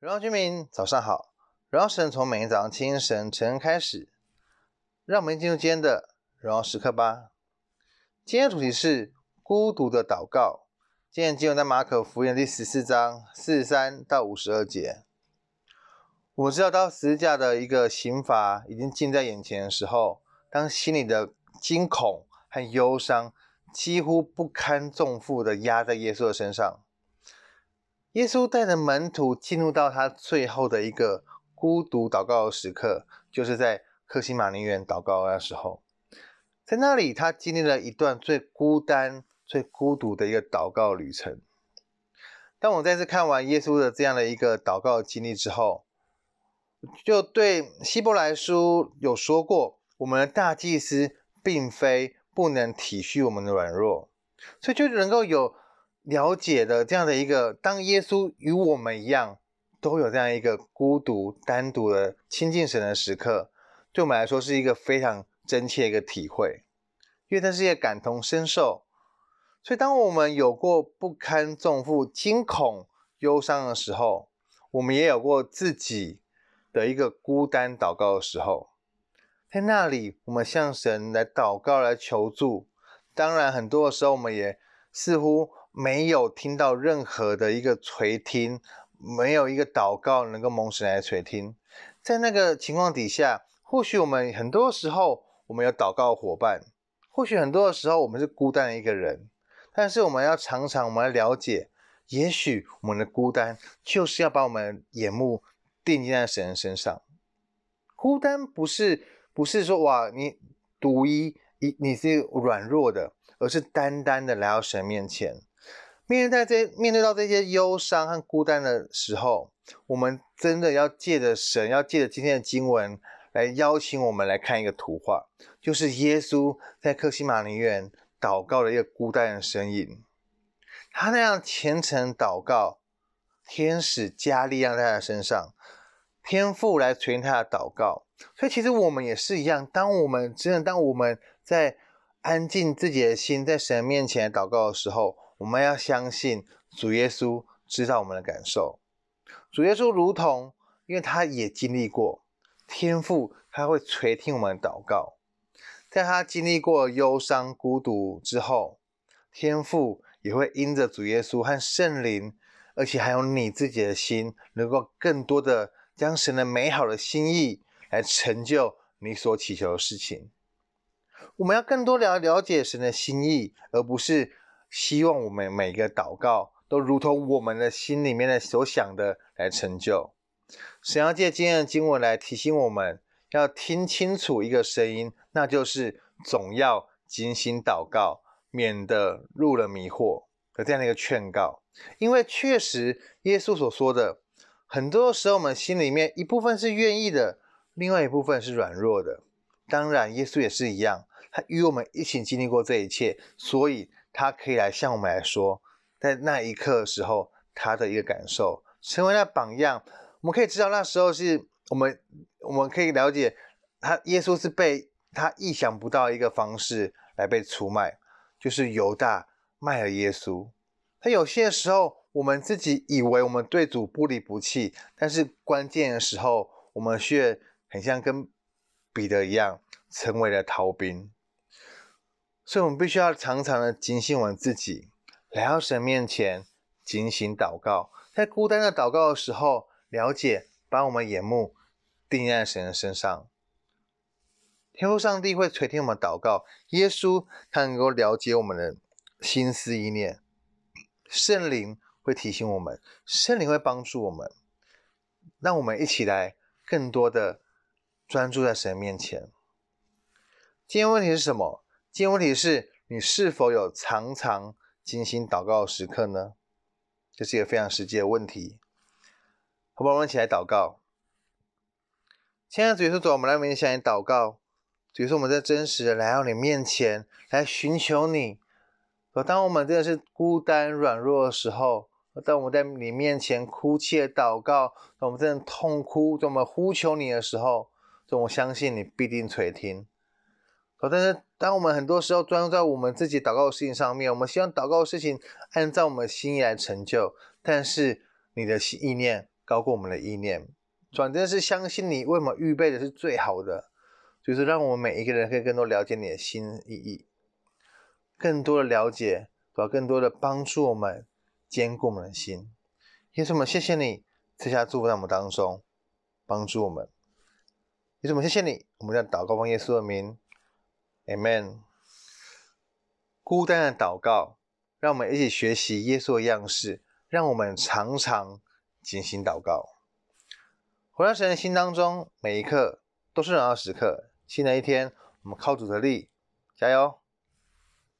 荣耀居民，早上好！荣耀神从每天早上清晨晨开始，让我们进入今天的荣耀时刻吧。今天的主题是孤独的祷告。今天经文在马可福音第十四章四十三到五十二节。我们知道，当十字架的一个刑罚已经近在眼前的时候，当心里的惊恐和忧伤几乎不堪重负的压在耶稣的身上。耶稣带着门徒进入到他最后的一个孤独祷告的时刻，就是在克西马尼园祷告的时候，在那里他经历了一段最孤单、最孤独的一个祷告旅程。当我再次看完耶稣的这样的一个祷告经历之后，就对希伯来书有说过，我们的大祭司并非不能体恤我们的软弱，所以就能够有。了解的这样的一个，当耶稣与我们一样，都有这样一个孤独、单独的亲近神的时刻，对我们来说是一个非常真切一个体会，因为它是一个感同身受。所以，当我们有过不堪重负、惊恐、忧伤的时候，我们也有过自己的一个孤单祷告的时候，在那里，我们向神来祷告、来求助。当然，很多的时候，我们也似乎。没有听到任何的一个垂听，没有一个祷告能够蒙神来垂听。在那个情况底下，或许我们很多时候我们有祷告伙伴，或许很多的时候我们是孤单的一个人。但是我们要常常我们要了解，也许我们的孤单就是要把我们眼目定睛在神的身上。孤单不是不是说哇你独一你你是软弱的，而是单单的来到神面前。面对在这面对到这些忧伤和孤单的时候，我们真的要借着神，要借着今天的经文来邀请我们来看一个图画，就是耶稣在克西马尼园祷告的一个孤单的身影。他那样虔诚祷告，天使加力量在他的身上，天父来垂听他的祷告。所以其实我们也是一样，当我们真的当我们在安静自己的心，在神面前祷告的时候。我们要相信主耶稣知道我们的感受，主耶稣如同，因为他也经历过天父，他会垂听我们的祷告，在他经历过忧伤、孤独之后，天父也会因着主耶稣和圣灵，而且还有你自己的心，能够更多的将神的美好的心意来成就你所祈求的事情。我们要更多了了解神的心意，而不是。希望我们每个祷告都如同我们的心里面的所想的来成就。神要借今天的经文来提醒我们，要听清楚一个声音，那就是总要精心祷告，免得入了迷惑的这样的一个劝告。因为确实耶稣所说的，很多时候我们心里面一部分是愿意的，另外一部分是软弱的。当然，耶稣也是一样，他与我们一起经历过这一切，所以。他可以来向我们来说，在那一刻的时候，他的一个感受，成为那榜样。我们可以知道，那时候是我们，我们可以了解，他耶稣是被他意想不到一个方式来被出卖，就是犹大卖了耶稣。他有些时候，我们自己以为我们对主不离不弃，但是关键的时候，我们却很像跟彼得一样，成为了逃兵。所以，我们必须要常常的警醒我们自己，来到神面前警醒祷告，在孤单的祷告的时候，了解把我们眼目定在神的身上。天父上帝会垂听我们祷告，耶稣他能够了解我们的心思意念，圣灵会提醒我们，圣灵会帮助我们，让我们一起来更多的专注在神面前。今天问题是什么？今天问题是你是否有常常精心祷告的时刻呢？这是一个非常实际的问题。好吧，我们一起来祷告。亲爱的主耶稣，主，我们来面向你祷告。主耶稣，我们在真实的来到你面前来寻求你。当我们真的是孤单软弱的时候，当我们在你面前哭泣祷告，当我们真的痛哭，当我们呼求你的时候，我相信你必定垂听。但是，当我们很多时候专注在我们自己祷告的事情上面，我们希望祷告的事情按照我们的心意来成就，但是你的心意念高过我们的意念。转正是相信你为我们预备的是最好的，就是让我们每一个人可以更多了解你的心意义，更多的了解，对吧？更多的帮助我们坚固我们的心。耶稣，我们谢谢你赐下祝福在我们当中，帮助我们。耶稣，我们谢谢你，我们在祷告奉耶稣的名，Amen。孤单的祷告，让我们一起学习耶稣的样式，让我们常常进行祷告。回到神的心当中，每一刻都是荣耀时刻。新的一天，我们靠主的力，加油！